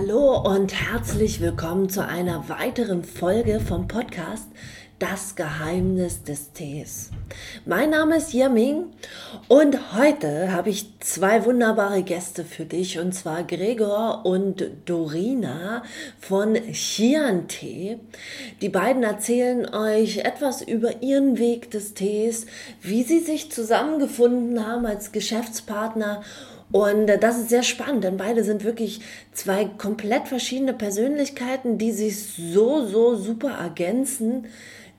Hallo und herzlich willkommen zu einer weiteren Folge vom Podcast Das Geheimnis des Tees. Mein Name ist Yaming und heute habe ich zwei wunderbare Gäste für dich und zwar Gregor und Dorina von Chian Tee. Die beiden erzählen euch etwas über ihren Weg des Tees, wie sie sich zusammengefunden haben als Geschäftspartner und äh, das ist sehr spannend, denn beide sind wirklich zwei komplett verschiedene Persönlichkeiten, die sich so, so super ergänzen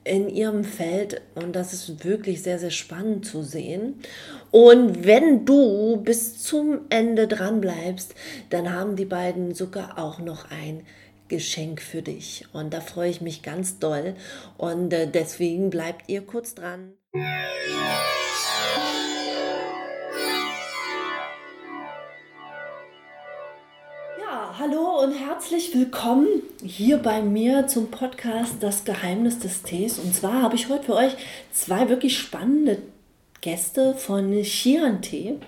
in ihrem Feld. Und das ist wirklich sehr, sehr spannend zu sehen. Und wenn du bis zum Ende dran bleibst, dann haben die beiden sogar auch noch ein Geschenk für dich. Und da freue ich mich ganz doll. Und äh, deswegen bleibt ihr kurz dran. Hallo und herzlich willkommen hier bei mir zum Podcast Das Geheimnis des Tees. Und zwar habe ich heute für euch zwei wirklich spannende Gäste von Chian Tee.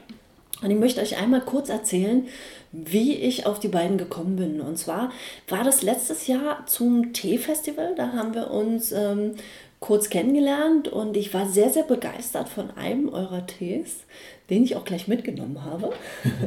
Und ich möchte euch einmal kurz erzählen, wie ich auf die beiden gekommen bin. Und zwar war das letztes Jahr zum Teefestival. Da haben wir uns ähm, kurz kennengelernt und ich war sehr, sehr begeistert von einem eurer Tees, den ich auch gleich mitgenommen habe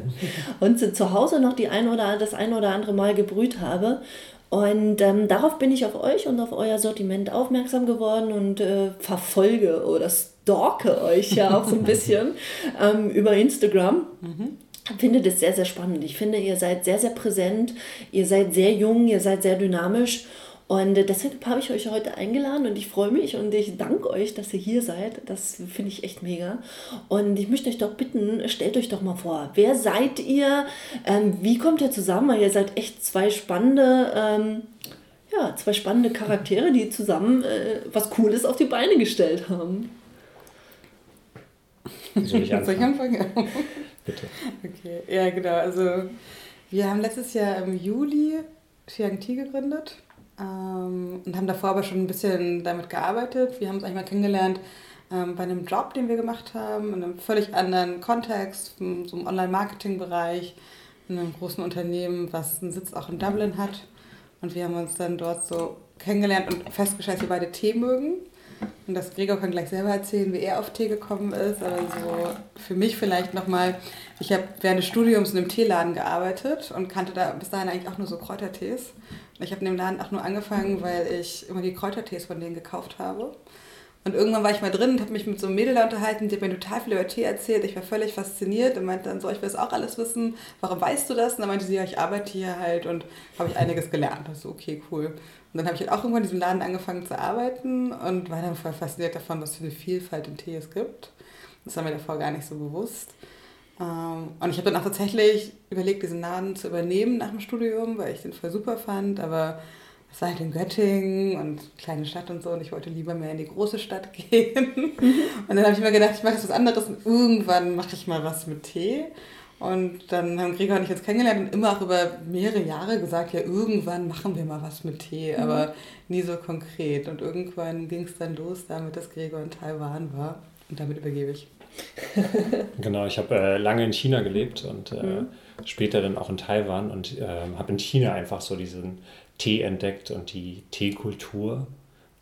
und zu Hause noch die ein oder, das ein oder andere Mal gebrüht habe. Und ähm, darauf bin ich auf euch und auf euer Sortiment aufmerksam geworden und äh, verfolge oder stalke euch ja auch so ein bisschen ähm, über Instagram. Mhm finde das sehr, sehr spannend. Ich finde, ihr seid sehr, sehr präsent, ihr seid sehr jung, ihr seid sehr dynamisch und deshalb habe ich euch heute eingeladen und ich freue mich und ich danke euch, dass ihr hier seid. Das finde ich echt mega. Und ich möchte euch doch bitten, stellt euch doch mal vor, wer seid ihr? Ähm, wie kommt ihr zusammen? Weil ihr seid echt zwei spannende, ähm, ja, zwei spannende Charaktere, die zusammen äh, was Cooles auf die Beine gestellt haben. Soll ich anfangen? Soll ich anfangen? Bitte. Okay, ja genau. Also wir haben letztes Jahr im Juli Chiang Ti gegründet ähm, und haben davor aber schon ein bisschen damit gearbeitet. Wir haben uns eigentlich mal kennengelernt ähm, bei einem Job, den wir gemacht haben, in einem völlig anderen Kontext, so einem Online-Marketing-Bereich, in einem großen Unternehmen, was einen Sitz auch in Dublin hat. Und wir haben uns dann dort so kennengelernt und festgestellt, dass wir beide Tee mögen. Und das Gregor kann gleich selber erzählen, wie er auf Tee gekommen ist. Aber so für mich vielleicht nochmal, ich habe während des Studiums in einem Teeladen gearbeitet und kannte da bis dahin eigentlich auch nur so Kräutertees. Ich habe in dem Laden auch nur angefangen, weil ich immer die Kräutertees von denen gekauft habe. Und irgendwann war ich mal drin und habe mich mit so einem Mädel unterhalten, die hat mir total viel über Tee erzählt. Ich war völlig fasziniert und meinte dann so, ich das auch alles wissen. Warum weißt du das? Und dann meinte sie, ja, ich arbeite hier halt und habe ich einiges gelernt. Das so, okay, cool. Und dann habe ich halt auch irgendwann in diesem Laden angefangen zu arbeiten und war dann voll fasziniert davon, was für eine Vielfalt im Tee es gibt. Das war mir davor gar nicht so bewusst. Ähm, und ich habe dann auch tatsächlich überlegt, diesen Laden zu übernehmen nach dem Studium, weil ich den voll super fand. Aber es war halt in Göttingen und kleine Stadt und so und ich wollte lieber mehr in die große Stadt gehen. Mhm. Und dann habe ich mir gedacht, ich mache jetzt was anderes und irgendwann mache ich mal was mit Tee. Und dann haben Gregor und ich uns kennengelernt und immer auch über mehrere Jahre gesagt, ja, irgendwann machen wir mal was mit Tee, mhm. aber nie so konkret. Und irgendwann ging es dann los damit, dass Gregor in Taiwan war. Und damit übergebe ich. genau, ich habe äh, lange in China gelebt und äh, mhm. später dann auch in Taiwan und äh, habe in China einfach so diesen Tee entdeckt und die Teekultur.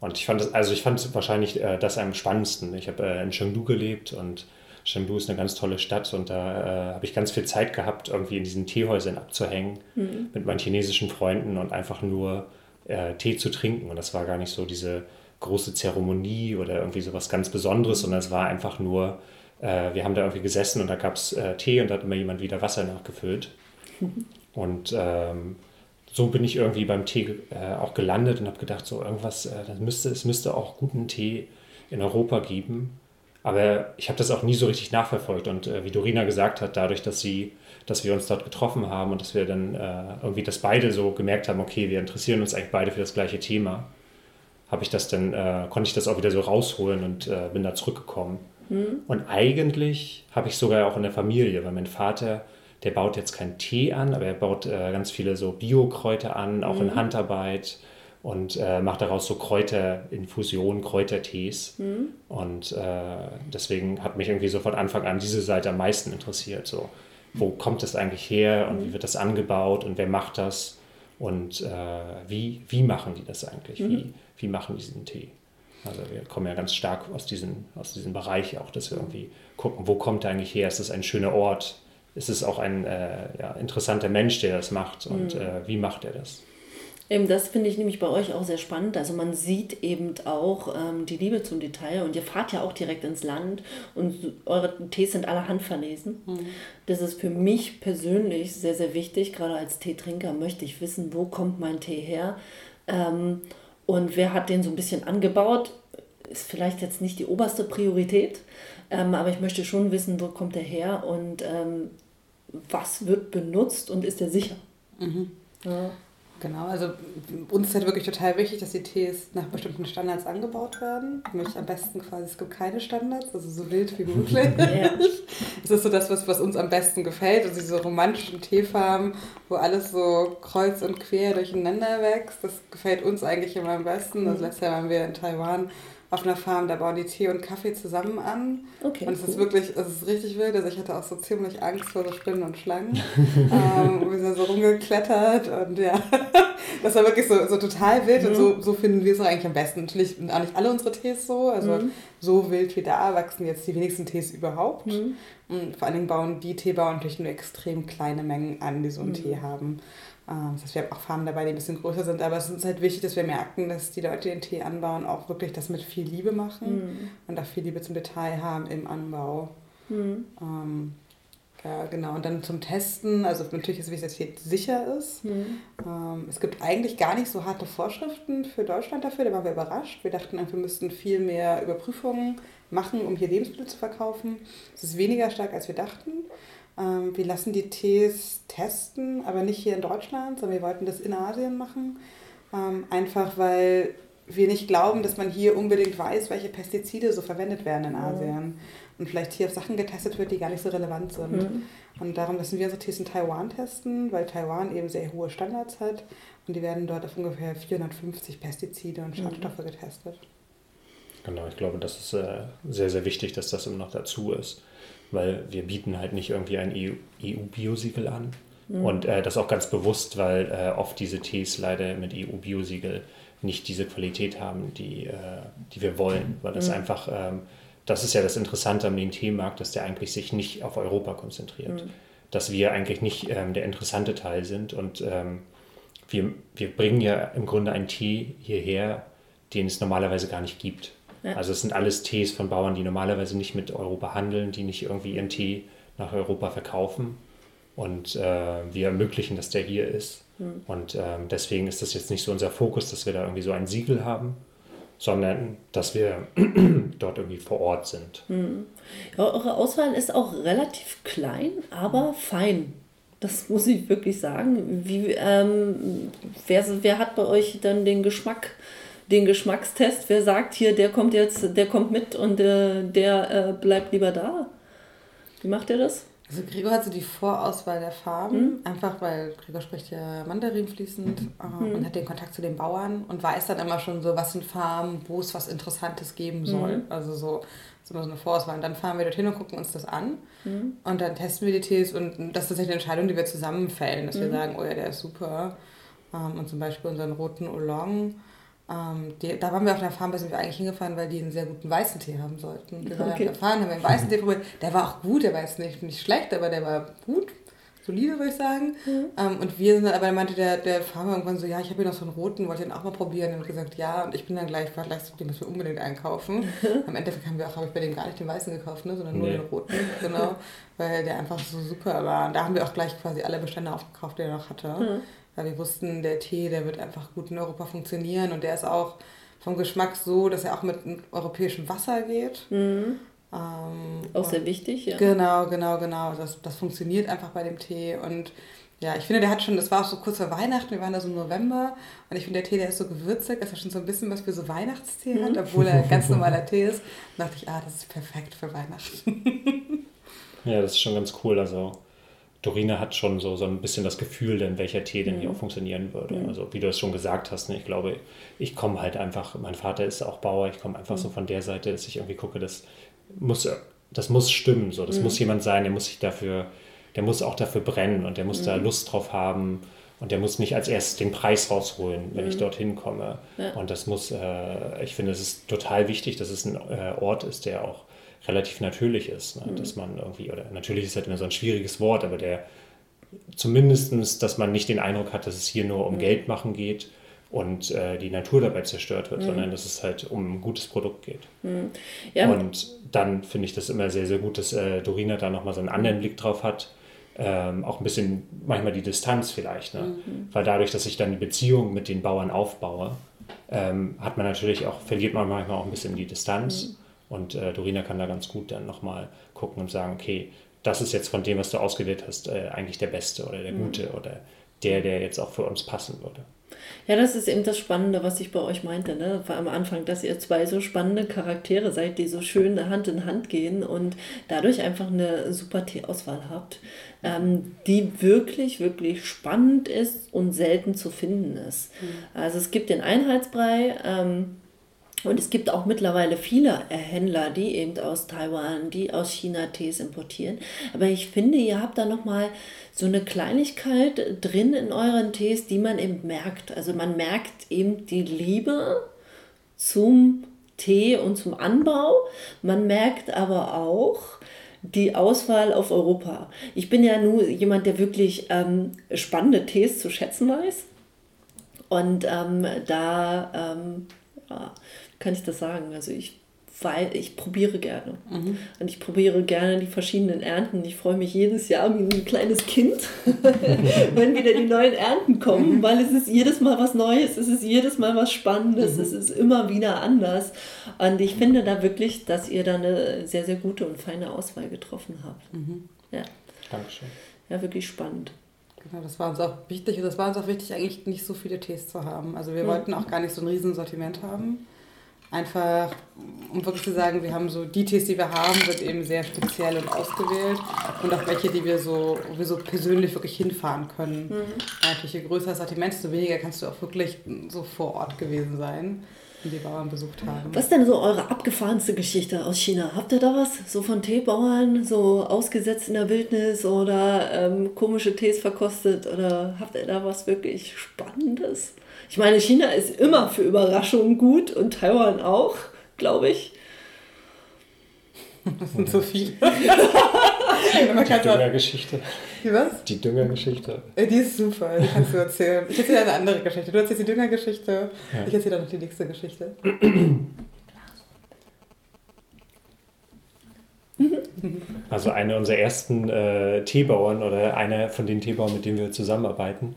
Und ich fand es, also ich fand wahrscheinlich äh, das am spannendsten. Ich habe äh, in Chengdu gelebt und Chengdu ist eine ganz tolle Stadt und da äh, habe ich ganz viel Zeit gehabt, irgendwie in diesen Teehäusern abzuhängen mhm. mit meinen chinesischen Freunden und einfach nur Tee zu trinken. Und das war gar nicht so diese große Zeremonie oder irgendwie so was ganz Besonderes, sondern es war einfach nur äh, wir haben da irgendwie gesessen und da gab es äh, Tee und da hat immer jemand wieder Wasser nachgefüllt. und ähm, so bin ich irgendwie beim Tee äh, auch gelandet und habe gedacht, so irgendwas, äh, das müsste, es müsste auch guten Tee in Europa geben. Aber ich habe das auch nie so richtig nachverfolgt. Und äh, wie Dorina gesagt hat, dadurch, dass sie, dass wir uns dort getroffen haben und dass wir dann äh, irgendwie das beide so gemerkt haben, okay, wir interessieren uns eigentlich beide für das gleiche Thema, habe ich das dann, äh, konnte ich das auch wieder so rausholen und äh, bin da zurückgekommen. Mhm. Und eigentlich habe ich sogar auch in der Familie, weil mein Vater, der baut jetzt keinen Tee an, aber er baut äh, ganz viele so Bio-Kräuter an, auch mhm. in Handarbeit und äh, macht daraus so Kräuterinfusionen, Kräutertees. Mhm. Und äh, deswegen hat mich irgendwie so von Anfang an diese Seite am meisten interessiert. So, wo kommt das eigentlich her und wie wird das angebaut und wer macht das und äh, wie, wie machen die das eigentlich? Mhm. Wie, wie machen die diesen Tee? Also wir kommen ja ganz stark aus, diesen, aus diesem Bereich auch, dass wir irgendwie gucken, wo kommt er eigentlich her? Ist es ein schöner Ort? Ist es auch ein äh, ja, interessanter Mensch, der das macht? Und mhm. äh, wie macht er das? Eben das finde ich nämlich bei euch auch sehr spannend. Also man sieht eben auch ähm, die Liebe zum Detail und ihr fahrt ja auch direkt ins Land und eure Tees sind alle handverlesen. Mhm. Das ist für mich persönlich sehr, sehr wichtig. Gerade als Teetrinker möchte ich wissen, wo kommt mein Tee her ähm, und wer hat den so ein bisschen angebaut. Ist vielleicht jetzt nicht die oberste Priorität, ähm, aber ich möchte schon wissen, wo kommt der her und ähm, was wird benutzt und ist der sicher. Mhm. Ja. Genau, also uns ist halt wirklich total wichtig, dass die Tees nach bestimmten Standards angebaut werden. Ich möchte am besten quasi, es gibt keine Standards, also so wild wie möglich. ja. Das ist so das, was, was uns am besten gefällt. Also diese romantischen Teefarmen, wo alles so kreuz und quer durcheinander wächst, das gefällt uns eigentlich immer am besten. Also letztes Jahr waren wir in Taiwan auf einer Farm, da bauen die Tee und Kaffee zusammen an. Okay, und es cool. ist wirklich, es ist richtig wild. Also ich hatte auch so ziemlich Angst vor so Spinnen und Schlangen. ähm, wir sind so rumgeklettert und ja, das war wirklich so, so total wild mhm. und so, so finden wir es eigentlich am besten. Natürlich sind auch nicht alle unsere Tees so, also mhm. so wild wie da wachsen jetzt die wenigsten Tees überhaupt. Mhm. Und vor allen Dingen bauen die Teebauern natürlich nur extrem kleine Mengen an, die so einen mhm. Tee haben. Ähm, das heißt, wir haben auch Farmen dabei, die ein bisschen größer sind, aber es ist halt wichtig, dass wir merken, dass die Leute, die den Tee anbauen, auch wirklich das mit viel Liebe machen mhm. und auch viel Liebe zum Detail haben im Anbau. Mhm. Ähm, ja, genau. Und dann zum Testen, also natürlich ist es wichtig, dass Tee sicher ist. Mhm. Ähm, es gibt eigentlich gar nicht so harte Vorschriften für Deutschland dafür, da waren wir überrascht. Wir dachten, wir müssten viel mehr Überprüfungen machen, um hier Lebensmittel zu verkaufen. Es ist weniger stark, als wir dachten. Ähm, wir lassen die Tees testen, aber nicht hier in Deutschland, sondern wir wollten das in Asien machen. Ähm, einfach weil wir nicht glauben, dass man hier unbedingt weiß, welche Pestizide so verwendet werden in Asien. Und vielleicht hier auf Sachen getestet wird, die gar nicht so relevant sind. Mhm. Und darum lassen wir unsere Tees in Taiwan testen, weil Taiwan eben sehr hohe Standards hat. Und die werden dort auf ungefähr 450 Pestizide und mhm. Schadstoffe mhm. getestet. Genau, ich glaube, das ist äh, sehr, sehr wichtig, dass das immer noch dazu ist weil wir bieten halt nicht irgendwie ein EU-Biosiegel e an. Mhm. Und äh, das auch ganz bewusst, weil äh, oft diese Tees leider mit EU-Biosiegel nicht diese Qualität haben, die, äh, die wir wollen. Weil das mhm. einfach, ähm, das ist ja das Interessante am Teemarkt, dass der eigentlich sich nicht auf Europa konzentriert. Mhm. Dass wir eigentlich nicht ähm, der interessante Teil sind und ähm, wir, wir bringen ja im Grunde einen Tee hierher, den es normalerweise gar nicht gibt. Ja. Also es sind alles Tees von Bauern, die normalerweise nicht mit Europa handeln, die nicht irgendwie ihren Tee nach Europa verkaufen. Und äh, wir ermöglichen, dass der hier ist. Mhm. Und ähm, deswegen ist das jetzt nicht so unser Fokus, dass wir da irgendwie so ein Siegel haben, sondern dass wir dort irgendwie vor Ort sind. Mhm. Ja, eure Auswahl ist auch relativ klein, aber fein. Das muss ich wirklich sagen. Wie, ähm, wer, wer hat bei euch dann den Geschmack den Geschmackstest, wer sagt hier, der kommt jetzt, der kommt mit und äh, der äh, bleibt lieber da? Wie macht ihr das? Also Gregor hat so die Vorauswahl der Farben, mhm. einfach weil Gregor spricht ja Mandarin fließend äh, mhm. und hat den Kontakt zu den Bauern und weiß dann immer schon so, was sind Farben, wo es was Interessantes geben soll. Mhm. Also so ist immer so eine Vorauswahl. Und dann fahren wir dorthin und gucken uns das an mhm. und dann testen wir die Tees und das ist tatsächlich eine Entscheidung, die wir zusammenfällen, dass wir mhm. sagen, oh ja, der ist super. Ähm, und zum Beispiel unseren roten Oolong ähm, die, da waren wir auf der Farm, da sind wir eigentlich hingefahren, weil die einen sehr guten weißen Tee haben sollten. Wir waren okay. auf der Farm, haben einen weißen Tee probiert. Der war auch gut, der war jetzt nicht, nicht schlecht, aber der war gut, solide, würde ich sagen. Mhm. Ähm, und wir sind dann, aber dann meinte der, der Farmer irgendwann so, ja, ich habe hier noch so einen roten, wollte den auch mal probieren. Und gesagt, ja, und ich bin dann gleich, war gleich, den müssen wir unbedingt einkaufen. Am Endeffekt haben wir auch, habe ich bei dem gar nicht den weißen gekauft, ne, sondern nur nee. den roten, genau, weil der einfach so super war. Und da haben wir auch gleich quasi alle Bestände aufgekauft, die er noch hatte. Mhm. Weil wir wussten, der Tee, der wird einfach gut in Europa funktionieren und der ist auch vom Geschmack so, dass er auch mit europäischem Wasser geht. Mhm. Ähm, auch sehr wichtig, ja. Genau, genau, genau. Das, das funktioniert einfach bei dem Tee und ja, ich finde, der hat schon, das war auch so kurz vor Weihnachten, wir waren da so im November und ich finde, der Tee, der ist so gewürzig, dass er schon so ein bisschen was für so Weihnachtstee mhm. hat, obwohl er ein ganz normaler Tee ist. Da dachte ich, ah, das ist perfekt für Weihnachten. ja, das ist schon ganz cool. Also Dorina hat schon so, so ein bisschen das Gefühl, denn welcher Tee denn hier auch mhm. funktionieren würde. Mhm. Also wie du es schon gesagt hast, ne, ich glaube, ich komme halt einfach, mein Vater ist auch Bauer, ich komme einfach mhm. so von der Seite, dass ich irgendwie gucke, das muss, das muss stimmen. So. Das mhm. muss jemand sein, der muss sich dafür der muss auch dafür brennen und der muss mhm. da Lust drauf haben und der muss nicht als erstes den Preis rausholen, wenn mhm. ich dorthin komme. Ja. Und das muss, äh, ich finde, es ist total wichtig, dass es ein äh, Ort ist, der auch relativ natürlich ist. Ne? Mhm. Dass man irgendwie, oder natürlich ist halt immer so ein schwieriges Wort, aber der zumindest, dass man nicht den Eindruck hat, dass es hier nur um mhm. Geld machen geht und äh, die Natur dabei zerstört wird, mhm. sondern dass es halt um ein gutes Produkt geht. Mhm. Ja. Und dann finde ich das immer sehr, sehr gut, dass äh, Dorina da nochmal so einen anderen Blick drauf hat. Ähm, auch ein bisschen manchmal die Distanz vielleicht, ne? Mhm. weil dadurch, dass ich dann die Beziehung mit den Bauern aufbaue, ähm, hat man natürlich auch, verliert man manchmal auch ein bisschen die Distanz mhm. Und äh, Dorina kann da ganz gut dann nochmal gucken und sagen, okay, das ist jetzt von dem, was du ausgewählt hast, äh, eigentlich der Beste oder der mhm. Gute oder der, der jetzt auch für uns passen würde. Ja, das ist eben das Spannende, was ich bei euch meinte, ne? War am Anfang, dass ihr zwei so spannende Charaktere seid, die so schön Hand in Hand gehen und dadurch einfach eine super Teeauswahl habt, ähm, die wirklich, wirklich spannend ist und selten zu finden ist. Mhm. Also es gibt den Einheitsbrei, ähm, und es gibt auch mittlerweile viele Händler, die eben aus Taiwan, die aus China Tees importieren. Aber ich finde, ihr habt da nochmal so eine Kleinigkeit drin in euren Tees, die man eben merkt. Also man merkt eben die Liebe zum Tee und zum Anbau. Man merkt aber auch, die Auswahl auf Europa. Ich bin ja nur jemand, der wirklich ähm, spannende Tees zu schätzen weiß. Und ähm, da ähm, kann ich das sagen. Also ich weil ich probiere gerne. Mhm. Und ich probiere gerne die verschiedenen Ernten. Ich freue mich jedes Jahr wie ein kleines Kind, wenn wieder die neuen Ernten kommen, mhm. weil es ist jedes Mal was Neues, es ist jedes Mal was Spannendes, mhm. es ist immer wieder anders. Und ich finde da wirklich, dass ihr da eine sehr, sehr gute und feine Auswahl getroffen habt. Mhm. Ja. Dankeschön. Ja, wirklich spannend. Genau, das war uns auch wichtig und das war uns auch wichtig, eigentlich nicht so viele Tees zu haben. Also wir mhm. wollten auch gar nicht so ein Riesensortiment haben einfach, um wirklich zu sagen, wir haben so die Tees, die wir haben, sind eben sehr speziell und ausgewählt und auch welche, die wir so, wir so persönlich wirklich hinfahren können. Mhm. Natürlich, je größer das Sortiment, desto weniger kannst du auch wirklich so vor Ort gewesen sein die Bauern besucht haben. Was ist denn so eure abgefahrenste Geschichte aus China? Habt ihr da was? So von Teebauern, so ausgesetzt in der Wildnis oder ähm, komische Tees verkostet? Oder habt ihr da was wirklich Spannendes? Ich meine, China ist immer für Überraschungen gut und Taiwan auch, glaube ich. Das sind so viele. die Düngergeschichte. Die was? Die Düngergeschichte. Äh, die ist super, die kannst du erzählen. Ich erzähle eine andere Geschichte. Du erzählst die Düngergeschichte, ja. ich erzähle dann noch die nächste Geschichte. Also eine unserer ersten äh, Teebauern oder einer von den Teebauern, mit denen wir zusammenarbeiten,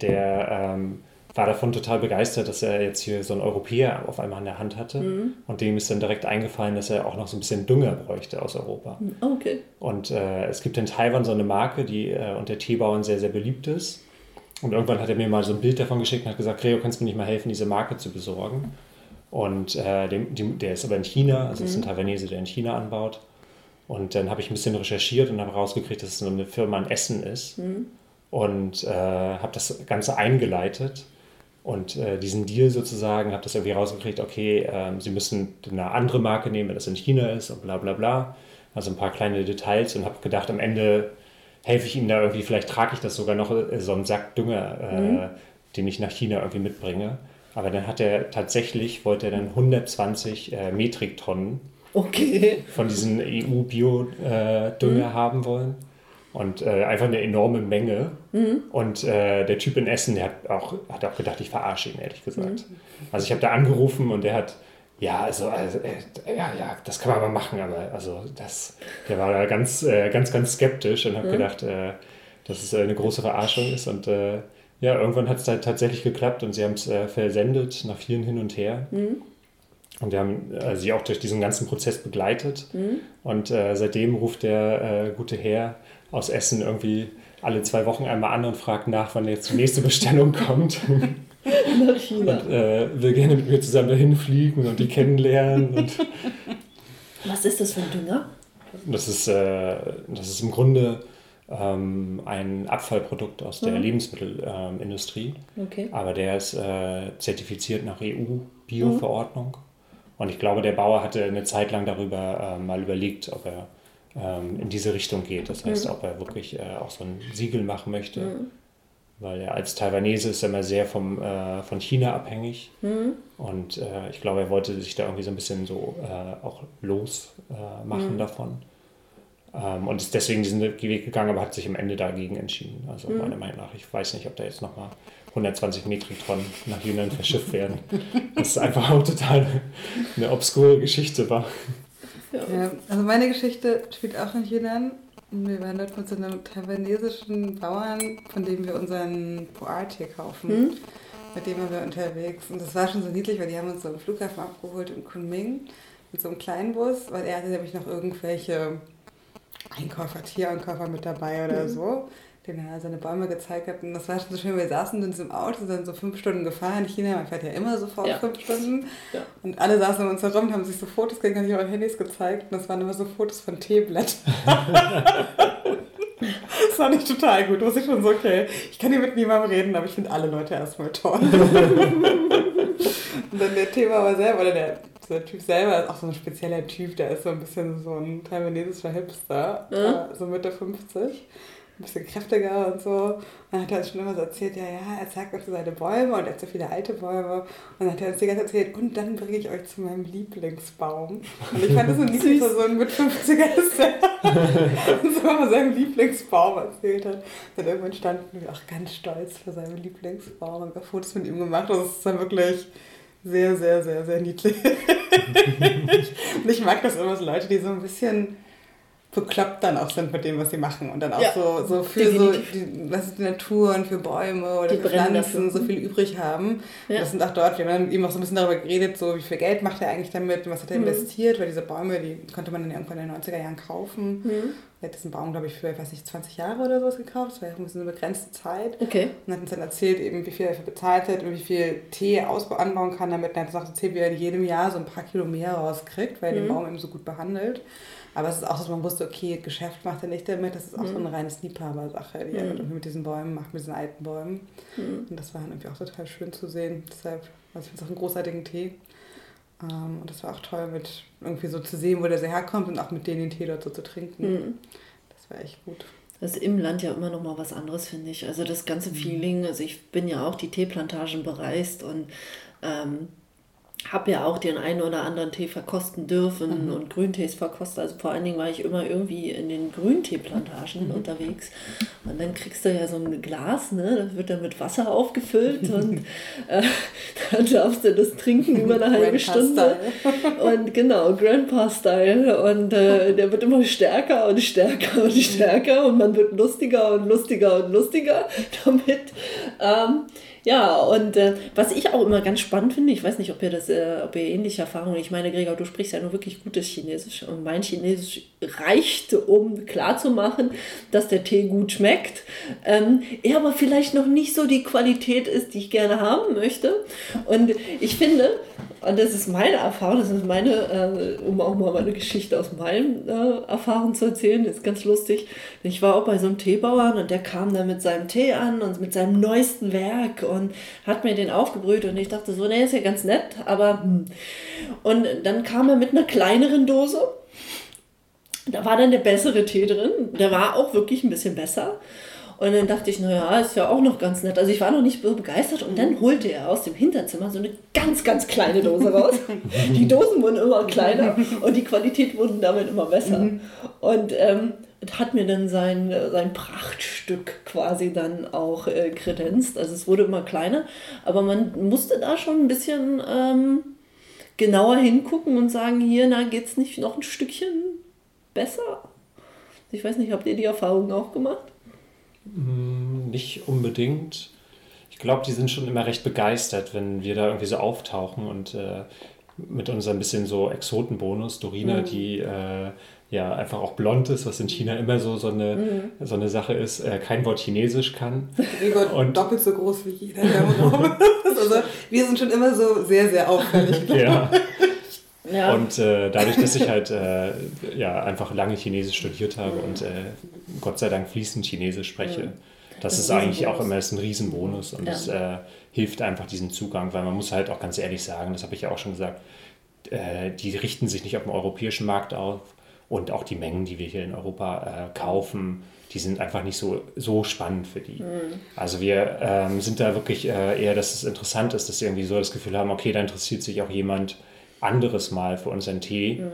der ähm, war davon total begeistert, dass er jetzt hier so einen Europäer auf einmal in der Hand hatte. Mhm. Und dem ist dann direkt eingefallen, dass er auch noch so ein bisschen Dünger bräuchte aus Europa. Mhm. Okay. Und äh, es gibt in Taiwan so eine Marke, die äh, unter Teebauern sehr, sehr beliebt ist. Und irgendwann hat er mir mal so ein Bild davon geschickt und hat gesagt, Creo, kannst du mir nicht mal helfen, diese Marke zu besorgen? Und äh, dem, dem, der ist aber in China, also mhm. ist ein mhm. Taiwanese, der in China anbaut. Und dann habe ich ein bisschen recherchiert und habe herausgekriegt, dass es so eine Firma in Essen ist. Mhm. Und äh, habe das Ganze eingeleitet und äh, diesen Deal sozusagen, habe das irgendwie rausgekriegt, okay, ähm, sie müssen eine andere Marke nehmen, wenn das in China ist und bla bla bla. Also ein paar kleine Details und habe gedacht, am Ende helfe ich ihnen da irgendwie, vielleicht trage ich das sogar noch, äh, so einen Sack Dünger, äh, mhm. den ich nach China irgendwie mitbringe. Aber dann hat er tatsächlich, wollte er dann 120 äh, Metriktonnen okay. von diesen EU-Bio-Dünger äh, mhm. haben wollen und äh, einfach eine enorme Menge. Mhm. Und äh, der Typ in Essen, der hat auch, hat auch gedacht, ich verarsche ihn, ehrlich gesagt. Mhm. Also ich habe da angerufen und der hat, ja, also, also äh, ja, ja, das kann man mal machen, aber also das, der war da ganz, äh, ganz, ganz skeptisch und hat mhm. gedacht, äh, dass es eine große Verarschung ist. Und äh, ja, irgendwann hat es halt tatsächlich geklappt und sie haben es versendet nach vielen hin und her. Mhm. Und wir haben äh, sie auch durch diesen ganzen Prozess begleitet. Mhm. Und äh, seitdem ruft der äh, gute Herr aus Essen irgendwie alle zwei Wochen einmal an und fragt nach, wann jetzt die nächste Bestellung kommt. Nach China. Und äh, will gerne mit mir zusammen dahin fliegen und die kennenlernen. Und Was ist das für ein Dünger? Das ist, äh, das ist im Grunde ähm, ein Abfallprodukt aus der mhm. Lebensmittelindustrie. Ähm, okay. Aber der ist äh, zertifiziert nach EU-Bio-Verordnung. Mhm. Und ich glaube, der Bauer hatte eine Zeit lang darüber äh, mal überlegt, ob er ähm, in diese Richtung geht. Das heißt, mhm. ob er wirklich äh, auch so ein Siegel machen möchte. Mhm. Weil er als Taiwanese ist er immer sehr vom, äh, von China abhängig. Mhm. Und äh, ich glaube, er wollte sich da irgendwie so ein bisschen so äh, auch losmachen mhm. davon. Ähm, und ist deswegen diesen Weg gegangen, aber hat sich am Ende dagegen entschieden. Also mhm. meiner Meinung nach, ich weiß nicht, ob da jetzt nochmal 120 Metritron nach Yunnan verschifft werden. Das ist einfach auch total eine obskure Geschichte war. Ja, also meine Geschichte spielt auch in Yunnan. Wir waren dort mit so einem taiwanesischen Bauern, von dem wir unseren Poar-Tee kaufen. Mhm. Mit dem waren wir unterwegs. Und das war schon so niedlich, weil die haben uns so am Flughafen abgeholt in Kunming mit so einem kleinen Bus, weil er hatte nämlich noch irgendwelche Einkäufer, Tiereinkäufer mit dabei oder mhm. so, denen er seine Bäume gezeigt hat. Und das war schon so schön, wir saßen in diesem Auto, sind so fünf Stunden gefahren. In China, man fährt ja immer sofort ja. fünf Stunden. Ja. Und alle saßen um uns herum und haben sich so Fotos gegen ihre Handys gezeigt. Und das waren immer so Fotos von Teeblättern. das fand ich total gut. Da ich schon so, okay, ich kann hier mit niemandem reden, aber ich finde alle Leute erstmal toll. und dann der Thema war selber, oder der der Typ selber ist auch so ein spezieller Typ, der ist so ein bisschen so ein taiwanesischer Hipster, mhm. so Mitte 50 ein bisschen kräftiger und so. Und dann hat er uns schon immer so erzählt, ja, ja, er zeigt uns seine Bäume und er hat so viele alte Bäume. Und dann hat er uns die ganze Zeit erzählt, und dann bringe ich euch zu meinem Lieblingsbaum. Und ich fand das so niedlich, so ein mit 50er ist der so von seinem Lieblingsbaum erzählt hat. Und irgendwann standen wir auch ganz stolz vor seinem Lieblingsbaum und haben Fotos mit ihm gemacht. Und das ist dann wirklich sehr, sehr, sehr, sehr niedlich. und ich mag das immer so Leute, die so ein bisschen bekloppt dann auch sind mit dem, was sie machen. Und dann auch ja, so, so für so die, was ist die Natur und für Bäume oder die für Pflanzen so viel übrig haben. Ja. Das sind auch dort, wir haben eben auch so ein bisschen darüber geredet, so wie viel Geld macht er eigentlich damit und was hat er mhm. investiert, weil diese Bäume, die konnte man dann irgendwann in den 90er Jahren kaufen. Mhm. Er hat diesen Baum, glaube ich, für, ich weiß nicht, 20 Jahre oder sowas gekauft. Das war ja ein bisschen eine begrenzte Zeit. Okay. Und hat uns dann erzählt, eben, wie viel er dafür bezahlt hat und wie viel Tee anbauen kann damit. Er hat gesagt, erzählt, wie er in jedem Jahr so ein paar Kilo mehr rauskriegt, weil er mhm. den Baum eben so gut behandelt. Aber es ist auch, dass man wusste, okay, Geschäft macht er nicht damit, das ist auch mhm. so eine reine Liebhaber-Sache, die er mit, mit diesen Bäumen macht, mit diesen alten Bäumen. Mhm. Und das war dann irgendwie auch total schön zu sehen. Deshalb, also ich finde es auch einen großartigen Tee. Ähm, und das war auch toll, mit irgendwie so zu sehen, wo der so herkommt und auch mit denen den Tee dort so zu trinken. Mhm. Das war echt gut. Das ist im Land ja immer noch mal was anderes, finde ich. Also das ganze mhm. Feeling, also ich bin ja auch die Teeplantagen bereist und ähm, habe ja auch den einen oder anderen Tee verkosten dürfen mhm. und Grüntees verkostet. Also vor allen Dingen war ich immer irgendwie in den Grünteeplantagen mhm. unterwegs. Und dann kriegst du ja so ein Glas, ne? das wird dann mit Wasser aufgefüllt und äh, dann darfst du das trinken über eine halbe Stunde. Und genau, Grandpa-Style. Und äh, der wird immer stärker und stärker und stärker und man wird lustiger und lustiger und lustiger damit. Ähm, ja, und äh, was ich auch immer ganz spannend finde, ich weiß nicht, ob ihr das, äh, ob ihr ähnliche Erfahrungen, ich meine, Gregor, du sprichst ja nur wirklich gutes Chinesisch und mein Chinesisch reicht, um klarzumachen, dass der Tee gut schmeckt. Ähm, er aber vielleicht noch nicht so die Qualität ist, die ich gerne haben möchte. Und ich finde, und das ist meine Erfahrung, das ist meine, äh, um auch mal meine Geschichte aus meinen äh, Erfahrungen zu erzählen, ist ganz lustig. Ich war auch bei so einem Teebauern und der kam dann mit seinem Tee an und mit seinem neuesten Werk und hat mir den aufgebrüht und ich dachte so, nee, ist ja ganz nett, aber hm. Und dann kam er mit einer kleineren Dose. Da war dann der bessere Tee drin. Der war auch wirklich ein bisschen besser. Und dann dachte ich, naja, ist ja auch noch ganz nett. Also ich war noch nicht so begeistert und dann holte er aus dem Hinterzimmer so eine ganz, ganz kleine Dose raus. die Dosen wurden immer kleiner und die Qualität wurde damit immer besser. Mhm. Und ähm, hat mir dann sein, sein Prachtstück quasi dann auch äh, kredenzt. Also es wurde immer kleiner, aber man musste da schon ein bisschen ähm, genauer hingucken und sagen, hier, na, geht es nicht noch ein Stückchen besser? Ich weiß nicht, habt ihr die Erfahrung auch gemacht? Hm, nicht unbedingt. Ich glaube, die sind schon immer recht begeistert, wenn wir da irgendwie so auftauchen und äh, mit unserem bisschen so Exotenbonus, Dorina, mhm. die äh, ja einfach auch blond ist, was in China immer so, so, eine, mhm. so eine Sache ist, äh, kein Wort Chinesisch kann. Gregor und doppelt so groß wie jeder, der also, Wir sind schon immer so sehr, sehr auffällig. ja. Ja. Und äh, dadurch, dass ich halt äh, ja, einfach lange Chinesisch studiert habe und äh, Gott sei Dank fließend Chinesisch spreche, das, das ist eigentlich auch immer ein Riesenbonus und es ja. Äh, hilft einfach diesen Zugang, weil man muss halt auch ganz ehrlich sagen, das habe ich ja auch schon gesagt, äh, die richten sich nicht auf dem europäischen Markt auf Und auch die Mengen, die wir hier in Europa äh, kaufen, die sind einfach nicht so, so spannend für die. Mhm. Also wir ähm, sind da wirklich eher, dass es interessant ist, dass sie irgendwie so das Gefühl haben, okay, da interessiert sich auch jemand anderes mal für unseren Tee. Mhm.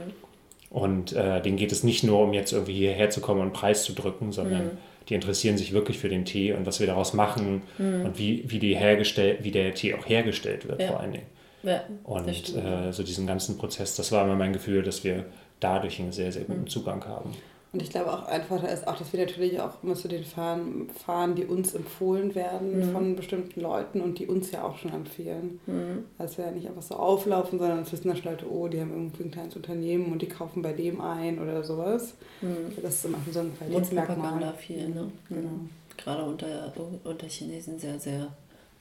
Und äh, denen geht es nicht nur um jetzt irgendwie hierher zu kommen und Preis zu drücken, sondern mhm. die interessieren sich wirklich für den Tee und was wir daraus machen mhm. und wie, wie, die hergestellt, wie der Tee auch hergestellt wird ja. vor allen Dingen. Ja, und äh, so diesen ganzen Prozess, das war immer mein Gefühl, dass wir dadurch einen sehr, sehr guten mhm. Zugang haben. Und ich glaube auch einfach, da ist auch, dass wir natürlich auch immer zu den fahren, fahren die uns empfohlen werden mhm. von bestimmten Leuten und die uns ja auch schon empfehlen. Mhm. Dass wir ja nicht einfach so auflaufen, sondern es wissen dann Leute, oh, die haben irgendwie ein kleines Unternehmen und die kaufen bei dem ein oder sowas. Mhm. Das ist immer so ein Qualitätsmerkmal. viel, ne? Genau. Gerade unter, unter Chinesen sehr, sehr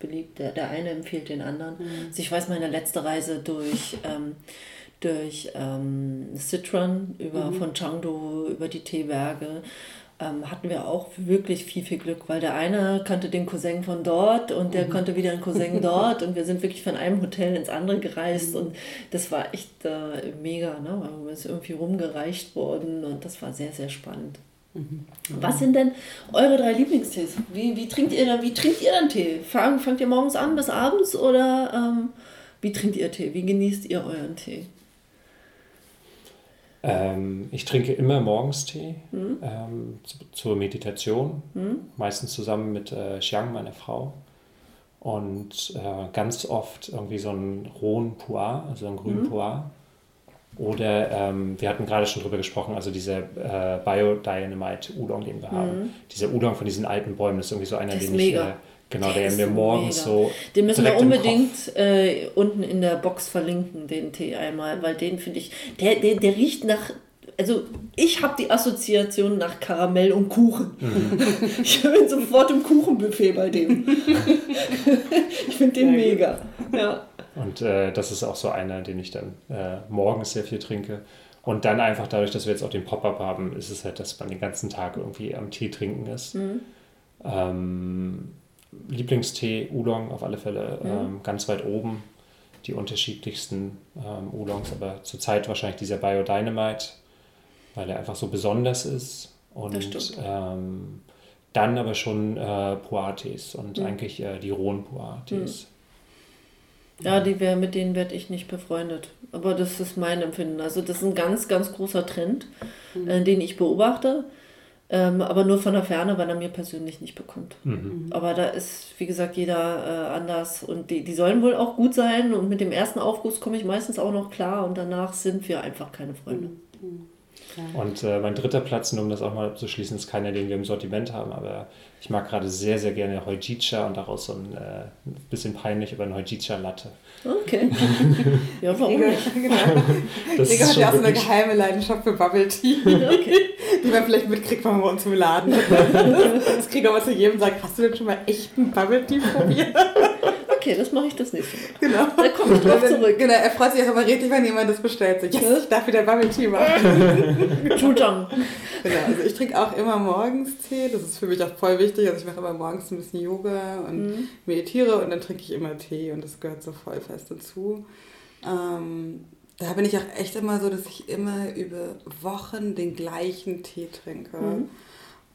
beliebt. Der, der eine empfiehlt den anderen. Mhm. Also ich weiß, meine letzte Reise durch... Ähm, durch ähm, Sichuan über, mhm. von Chengdu über die Teeberge ähm, hatten wir auch wirklich viel, viel Glück, weil der eine kannte den Cousin von dort und der mhm. konnte wieder einen Cousin dort und wir sind wirklich von einem Hotel ins andere gereist mhm. und das war echt äh, mega, ne? weil wir sind irgendwie rumgereicht worden und das war sehr, sehr spannend. Mhm. Was sind denn eure drei Lieblingstees? Wie, wie, trinkt ihr dann, wie trinkt ihr dann Tee? Fang, fangt ihr morgens an bis abends oder ähm, wie trinkt ihr Tee? Wie genießt ihr euren Tee? Ähm, ich trinke immer morgens Tee mhm. ähm, zu, zur Meditation, mhm. meistens zusammen mit äh, Xiang, meiner Frau. Und äh, ganz oft irgendwie so einen rohen Puar, also einen grünen mhm. Puar. Oder ähm, wir hatten gerade schon drüber gesprochen, also dieser äh, Biodynamite Udon, den wir haben. Mhm. Dieser Udon von diesen alten Bäumen ist irgendwie so einer, den mega. ich äh, Genau, der, der mir morgens so. Den müssen wir unbedingt äh, unten in der Box verlinken, den Tee einmal, weil den finde ich, der, der, der riecht nach. Also ich habe die Assoziation nach Karamell und Kuchen. Mhm. Ich bin sofort im Kuchenbuffet bei dem. ich finde den mega. Ja. Und äh, das ist auch so einer, den ich dann äh, morgens sehr viel trinke. Und dann einfach dadurch, dass wir jetzt auch den Pop-up haben, ist es halt, dass man den ganzen Tag irgendwie am Tee trinken ist. Mhm. Ähm, Lieblingstee, Oolong auf alle Fälle mhm. ähm, ganz weit oben. Die unterschiedlichsten ähm, Oolongs, aber zurzeit wahrscheinlich dieser Biodynamite, weil er einfach so besonders ist. Und ähm, dann aber schon äh, Poates und mhm. eigentlich äh, die rohen Poates. Mhm. Ja, die wär, mit denen werde ich nicht befreundet. Aber das ist mein Empfinden. Also das ist ein ganz, ganz großer Trend, mhm. äh, den ich beobachte. Ähm, aber nur von der Ferne, weil er mir persönlich nicht bekommt. Mhm. Aber da ist, wie gesagt, jeder äh, anders und die, die sollen wohl auch gut sein und mit dem ersten Aufguss komme ich meistens auch noch klar und danach sind wir einfach keine Freunde. Mhm. Und äh, mein dritter Platz, nur um das auch mal abzuschließen, ist keiner, den wir im Sortiment haben, aber ich mag gerade sehr, sehr gerne Heujicha und daraus so ein äh, bisschen peinlich über ein Heujicha Latte. Okay. ja, warum nicht? Genau. Das Digga hat ja auch so eine geheime Leidenschaft für Bubble Tea, okay. die man vielleicht mitkriegt, wenn man bei uns im Laden ist. Das kriegt aber zu jedem sagt, hast du denn schon mal echten Bubble Tea probiert? okay, das mache ich das nächste Mal. Genau. Da komme ich drauf zurück. Genau, er freut sich auch immer richtig, wenn jemand das bestellt. So, yes, ich darf wieder Bubble Tea machen. Chutang. genau, also ich trinke auch immer morgens Tee. Das ist für mich auch voll wichtig. Also ich mache immer morgens ein bisschen Yoga und mhm. meditiere und dann trinke ich immer Tee und das gehört so voll fest dazu. Ähm, da bin ich auch echt immer so, dass ich immer über Wochen den gleichen Tee trinke. Mhm.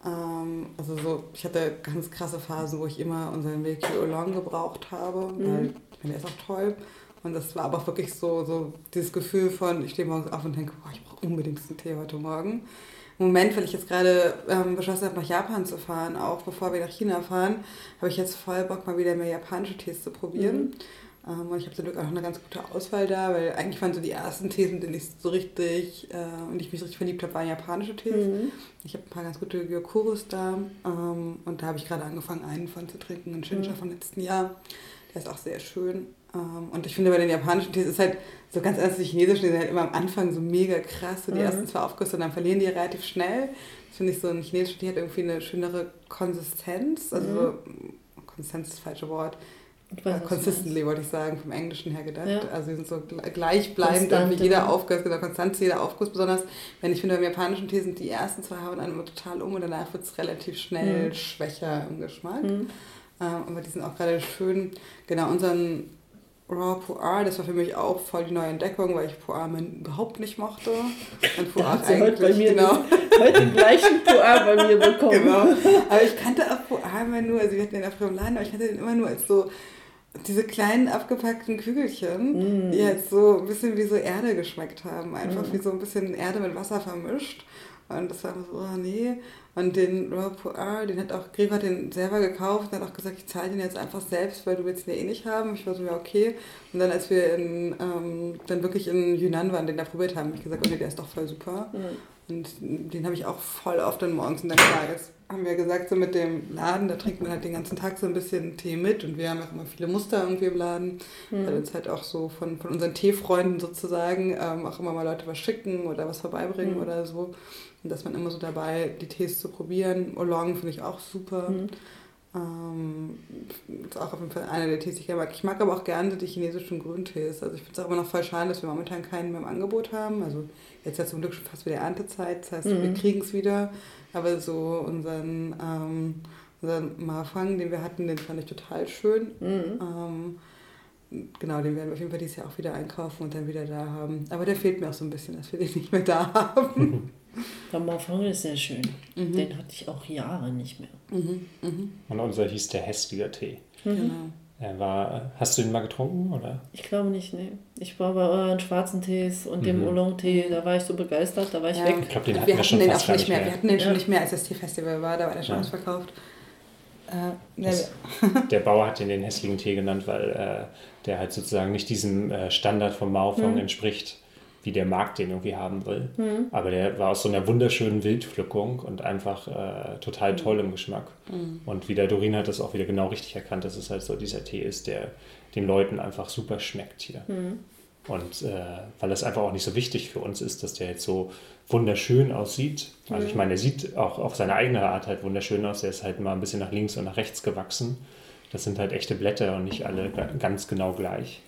Ähm, also so, ich hatte ganz krasse Phasen, wo ich immer unseren Milky Oolong gebraucht habe, mhm. weil ich finde, der ist auch toll. Und das war aber auch wirklich so, so dieses Gefühl von, ich stehe morgens auf und denke, boah, ich brauche unbedingt einen Tee heute Morgen. Im Moment, weil ich jetzt gerade ähm, beschlossen habe, nach Japan zu fahren, auch bevor wir nach China fahren, habe ich jetzt voll Bock, mal wieder mehr japanische Tees zu probieren. Mhm. Ähm, und ich habe zum Glück auch eine ganz gute Auswahl da, weil eigentlich waren so die ersten Tees, in denen ich so richtig äh, und ich mich richtig verliebt habe, waren japanische Tees. Mhm. Ich habe ein paar ganz gute Gyokurus da ähm, und da habe ich gerade angefangen, einen von zu trinken, einen Shinja mhm. vom letzten Jahr. Der ist auch sehr schön. Ähm, und ich finde bei den japanischen Tees ist halt so ganz anders, die chinesischen, die sind halt immer am Anfang so mega krass, so die mhm. ersten zwei Aufgüsse und dann verlieren die relativ schnell. Das finde ich so, ein chinesischer Tee hat irgendwie eine schönere Konsistenz, also mhm. Konsistenz ist das falsche Wort Weiß, consistently wollte ich sagen, vom Englischen her gedacht. Ja. Also sie sind so gleichbleibend, irgendwie jeder Aufguss, genau, konstant jeder Aufguss, besonders wenn ich finde, beim japanischen Tee sind die ersten zwei hauen einen immer total um und danach wird es relativ schnell mhm. schwächer im Geschmack. Mhm. Ähm, aber die sind auch gerade schön, genau, unseren Raw Pu'er, das war für mich auch voll die neue Entdeckung, weil ich Pu'er überhaupt nicht mochte. Und Pu'er eigentlich, heute bei mir genau. heute den gleichen Pu'er bei mir bekommen. Genau. Aber ich kannte auch Pu'er immer nur, also wir hatten den auch im Laden, aber ich kannte den immer nur als so diese kleinen abgepackten Kügelchen, mm. die halt so ein bisschen wie so Erde geschmeckt haben. Einfach mm. wie so ein bisschen Erde mit Wasser vermischt. Und das war so, oh nee. Und den Raw Pu'er, den hat auch, hat den selber gekauft und hat auch gesagt, ich zahle den jetzt einfach selbst, weil du willst den ja eh nicht haben. Ich war so, ja okay. Und dann als wir in, ähm, dann wirklich in Yunnan waren, den da probiert haben, habe ich gesagt, okay, der ist doch voll super. Mhm. Und den habe ich auch voll oft dann morgens und dann klar, jetzt haben wir gesagt, so mit dem Laden, da trinkt man halt den ganzen Tag so ein bisschen Tee mit und wir haben auch immer viele Muster irgendwie im Laden, mhm. weil uns halt auch so von, von unseren Teefreunden sozusagen ähm, auch immer mal Leute was schicken oder was vorbeibringen mhm. oder so. Und dass man immer so dabei, die Tees zu probieren. Oolong finde ich auch super. Mhm. Ähm, ist auch auf jeden Fall einer der Tees, die ich gerne mag. Ich mag aber auch gerne die chinesischen Grüntees. Also ich finde es auch immer noch voll schade, dass wir momentan keinen mehr im Angebot haben. Also jetzt ja zum Glück schon fast wieder Erntezeit, das heißt, mhm. wir kriegen es wieder. Aber so unseren, ähm, unseren Marfang, den wir hatten, den fand ich total schön. Mhm. Ähm, genau, den werden wir auf jeden Fall dieses Jahr auch wieder einkaufen und dann wieder da haben. Aber der fehlt mir auch so ein bisschen, dass wir den nicht mehr da haben. Der Marfang ist sehr schön. Mhm. Den hatte ich auch Jahre nicht mehr. Mhm. Mhm. Und unser hieß der hässliche Tee. Mhm. Genau. Er war, hast du den mal getrunken, oder? Ich glaube nicht, nee. Ich war bei euren schwarzen Tees und dem mhm. Oolong-Tee, da war ich so begeistert, da war ich ja. weg. Ich glaube, den hatten wir, wir schon den fast auch nicht mehr. mehr. Wir hatten den ja. schon nicht mehr, als das Teefestival war, da war der schon ja. ausverkauft. Äh, das, der Bauer hat den den hässlichen Tee genannt, weil äh, der halt sozusagen nicht diesem äh, Standard vom Maofong mhm. entspricht wie der Markt den irgendwie haben will. Mhm. Aber der war aus so einer wunderschönen Wildpflückung und einfach äh, total mhm. toll im Geschmack. Mhm. Und wie der Dorin hat das auch wieder genau richtig erkannt, dass es halt so dieser Tee ist, der den Leuten einfach super schmeckt hier. Mhm. Und äh, weil es einfach auch nicht so wichtig für uns ist, dass der jetzt so wunderschön aussieht. Also ich mhm. meine, er sieht auch auf seine eigene Art halt wunderschön aus. Er ist halt mal ein bisschen nach links und nach rechts gewachsen. Das sind halt echte Blätter und nicht alle ganz genau gleich.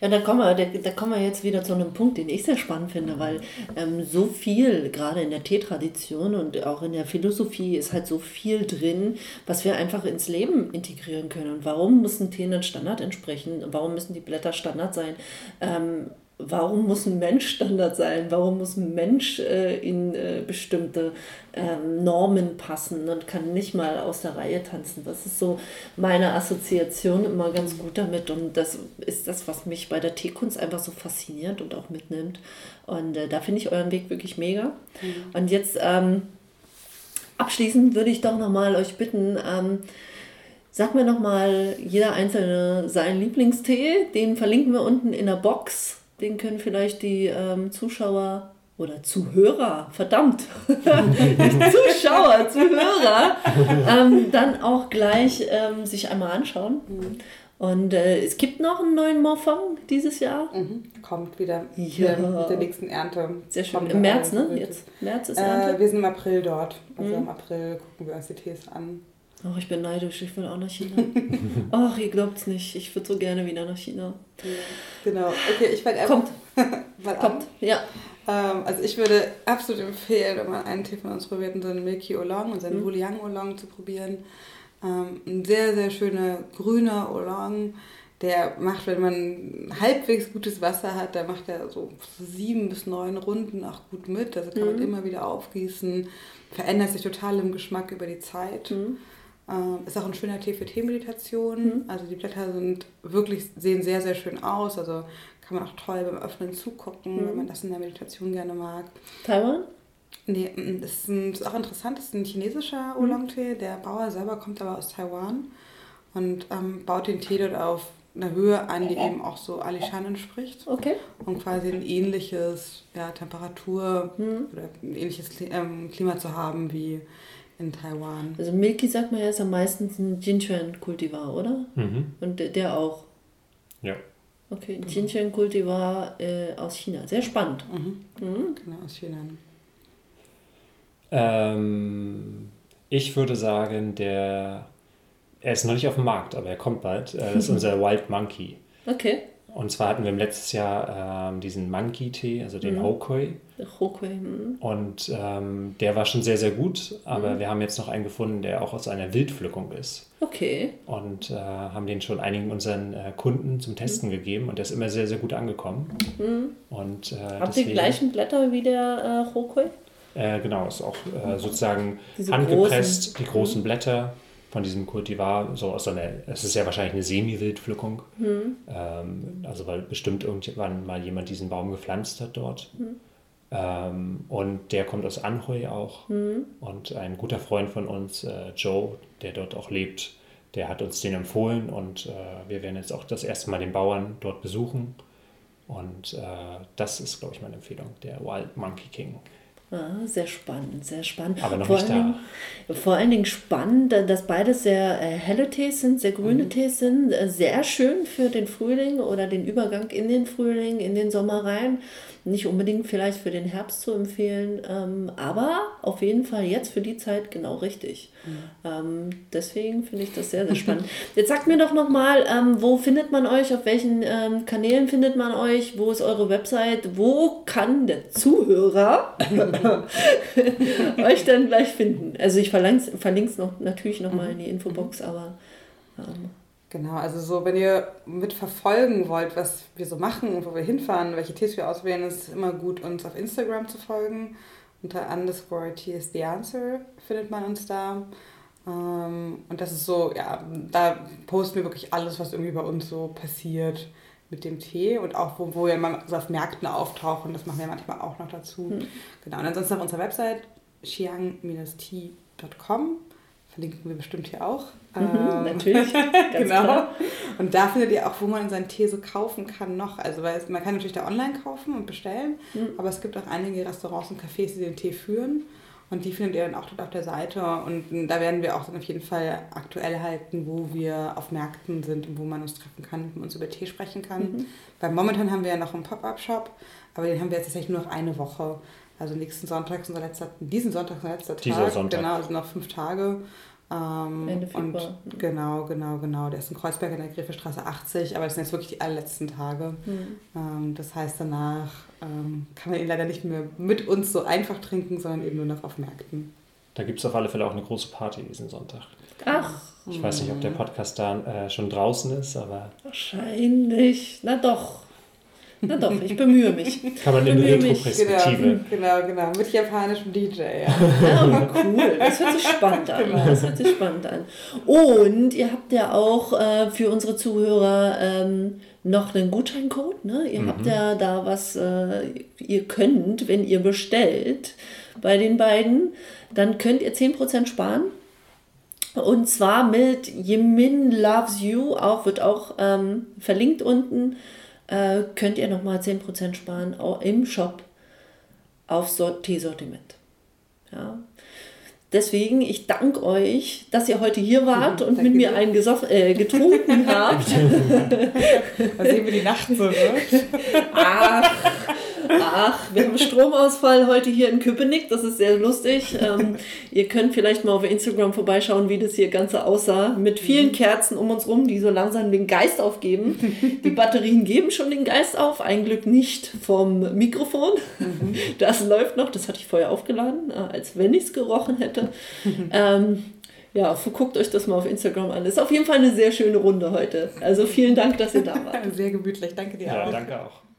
Ja, da kommen, wir, da, kommen wir jetzt wieder zu einem Punkt, den ich sehr spannend finde, weil ähm, so viel, gerade in der Teetradition und auch in der Philosophie, ist halt so viel drin, was wir einfach ins Leben integrieren können. Und warum muss ein Tee einen Standard entsprechen? Warum müssen die Blätter Standard sein? Ähm, warum muss ein Mensch Standard sein? Warum muss ein Mensch äh, in äh, bestimmte ähm, Normen passen und kann nicht mal aus der Reihe tanzen? Das ist so meine Assoziation immer ganz gut damit und das ist das, was mich bei der Teekunst einfach so fasziniert und auch mitnimmt. Und äh, da finde ich euren Weg wirklich mega. Mhm. Und jetzt ähm, abschließend würde ich doch nochmal euch bitten, ähm, Sag mir nochmal jeder Einzelne seinen Lieblingstee. Den verlinken wir unten in der Box den können vielleicht die ähm, Zuschauer oder Zuhörer, verdammt, Zuschauer, Zuhörer, ähm, dann auch gleich ähm, sich einmal anschauen. Mhm. Und äh, es gibt noch einen neuen Morphong dieses Jahr. Mhm. Kommt wieder ja. mit der nächsten Ernte. Sehr schön. Im März, ne? Jetzt März ist Ernte. Äh, wir sind im April dort. Also mhm. im April gucken wir uns die Tees an. Oh, ich bin neidisch, ich will auch nach China. Ach, ihr glaubt es nicht, ich würde so gerne wieder nach China. Ja, genau, okay, ich fange Kommt. mal Kommt, ja. Ähm, also ich würde absolut empfehlen, wenn man einen Tee von uns probiert, unseren Milky Oolong, unseren mhm. Wuliang Oolong zu probieren. Ähm, ein sehr, sehr schöner grüner Oolong, der macht, wenn man halbwegs gutes Wasser hat, da macht er so sieben bis neun Runden auch gut mit. Also kann mhm. man immer wieder aufgießen. Verändert sich total im Geschmack über die Zeit. Mhm. Äh, ist auch ein schöner Tee für Teemeditation. Mhm. Also die Blätter sind wirklich, sehen sehr, sehr schön aus. Also kann man auch toll beim Öffnen zugucken, mhm. wenn man das in der Meditation gerne mag. Taiwan? Nee, das ist, ein, das ist auch interessant. Das ist ein chinesischer mhm. Oolong-Tee. Der Bauer selber kommt aber aus Taiwan und ähm, baut den Tee dort auf einer Höhe an, die eben auch so Alishan entspricht. Okay. Und quasi ein ähnliches ja, Temperatur mhm. oder ein ähnliches ähm, Klima zu haben wie in Taiwan. Also Milky sagt man ja ist am meisten ein Jinchuan-Kultivar, oder? Mhm. Und der auch. Ja. Okay, genau. Jinchuan-Kultivar äh, aus China. Sehr spannend. Mhm. Mhm. Genau, aus China. Ähm, ich würde sagen, der, er ist noch nicht auf dem Markt, aber er kommt bald. Das ist unser Wild Monkey. Okay. Und zwar hatten wir im letzten Jahr ähm, diesen Monkey-Tee, also den mhm. Hokoi. Hokoi. Mhm. Und ähm, der war schon sehr, sehr gut, aber mhm. wir haben jetzt noch einen gefunden, der auch aus einer Wildpflückung ist. Okay. Und äh, haben den schon einigen unseren äh, Kunden zum Testen mhm. gegeben und der ist immer sehr, sehr gut angekommen. Mhm. Und, äh, Habt ihr die gleichen Blätter wie der äh, Hokoi? Äh, genau, ist auch äh, sozusagen Diese handgepresst, großen. die großen mhm. Blätter von diesem Kultivar, so aus einer, es ist ja wahrscheinlich eine Semi-Wildpflückung, mhm. ähm, also weil bestimmt irgendwann mal jemand diesen Baum gepflanzt hat dort. Mhm. Ähm, und der kommt aus Anhui auch. Mhm. Und ein guter Freund von uns, äh, Joe, der dort auch lebt, der hat uns den empfohlen und äh, wir werden jetzt auch das erste Mal den Bauern dort besuchen. Und äh, das ist, glaube ich, meine Empfehlung, der Wild Monkey King. Ah, sehr spannend, sehr spannend. Aber noch vor nicht da. Dingen, vor allen Dingen spannend, dass beides sehr äh, helle Tees sind, sehr grüne mhm. Tees sind. Äh, sehr schön für den Frühling oder den Übergang in den Frühling, in den Sommer rein. Nicht unbedingt vielleicht für den Herbst zu empfehlen, ähm, aber auf jeden Fall jetzt für die Zeit genau richtig. Mhm. Ähm, deswegen finde ich das sehr, sehr spannend. Jetzt sagt mir doch nochmal, ähm, wo findet man euch, auf welchen ähm, Kanälen findet man euch, wo ist eure Website, wo kann der Zuhörer euch dann gleich finden? Also ich verlinke es noch, natürlich nochmal in die Infobox, aber... Ähm, Genau, also so, wenn ihr mitverfolgen wollt, was wir so machen und wo wir hinfahren, welche Tees wir auswählen, ist es immer gut, uns auf Instagram zu folgen. Unter underscore Tea is the answer findet man uns da. Ähm, und das ist so, ja, da posten wir wirklich alles, was irgendwie bei uns so passiert mit dem Tee und auch wo, wo wir mal so auf Märkten auftauchen, das machen wir manchmal auch noch dazu. Mhm. Genau, und ansonsten auf unserer Website xiang-tea.com verlinken wir bestimmt hier auch. Mhm, ähm, natürlich. genau. Klar. Und da findet ihr auch, wo man seinen Tee so kaufen kann noch. Also weil es, man kann natürlich da online kaufen und bestellen, mhm. aber es gibt auch einige Restaurants und Cafés, die den Tee führen. Und die findet ihr dann auch dort auf der Seite. Und da werden wir auch dann auf jeden Fall aktuell halten, wo wir auf Märkten sind und wo man uns treffen kann und uns über Tee sprechen kann. Mhm. Weil momentan haben wir ja noch einen Pop-Up-Shop, aber den haben wir jetzt tatsächlich nur noch eine Woche. Also nächsten Sonntag ist unser letzter, diesen Sonntag ist unser letzter Tag. Dieser Sonntag. Genau, also noch fünf Tage. Ähm, Ende Februar. Und genau, genau, genau. Der ist in Kreuzberg in der Gräfestraße 80, aber das sind jetzt wirklich die allerletzten Tage. Mhm. Ähm, das heißt, danach ähm, kann man ihn leider nicht mehr mit uns so einfach trinken, sondern eben nur noch auf Märkten. Da gibt es auf alle Fälle auch eine große Party diesen Sonntag. Ach. Ich weiß nicht, ob der Podcast da äh, schon draußen ist, aber. Wahrscheinlich. Na doch. Na doch, ich bemühe mich. Kann man in Retro-Perspektive. Genau, genau, genau, mit japanischem DJ. Ja. ja, cool. Das hört sich spannend an. Genau. Das hört sich spannend an. Und ihr habt ja auch äh, für unsere Zuhörer ähm, noch einen Gutscheincode. Ne? Ihr mhm. habt ja da was, äh, ihr könnt, wenn ihr bestellt bei den beiden, dann könnt ihr 10% sparen. Und zwar mit Yemin Loves You, auch wird auch ähm, verlinkt unten äh, könnt ihr nochmal 10% sparen auch im Shop auf Teesortiment. Ja. Deswegen, ich danke euch, dass ihr heute hier wart und danke mit mir einen gesoff äh, getrunken habt. da sehen wir die Nacht so, ne? Ach, Ach, wir haben Stromausfall heute hier in Köpenick, das ist sehr lustig. Ähm, ihr könnt vielleicht mal auf Instagram vorbeischauen, wie das hier Ganze aussah. Mit vielen mhm. Kerzen um uns rum, die so langsam den Geist aufgeben. Die Batterien geben schon den Geist auf, ein Glück nicht vom Mikrofon. Mhm. Das läuft noch, das hatte ich vorher aufgeladen, äh, als wenn ich es gerochen hätte. Ähm, ja, guckt euch das mal auf Instagram an. Ist auf jeden Fall eine sehr schöne Runde heute. Also vielen Dank, dass ihr da wart. Sehr gemütlich, danke dir ja, auch. Ja, danke auch.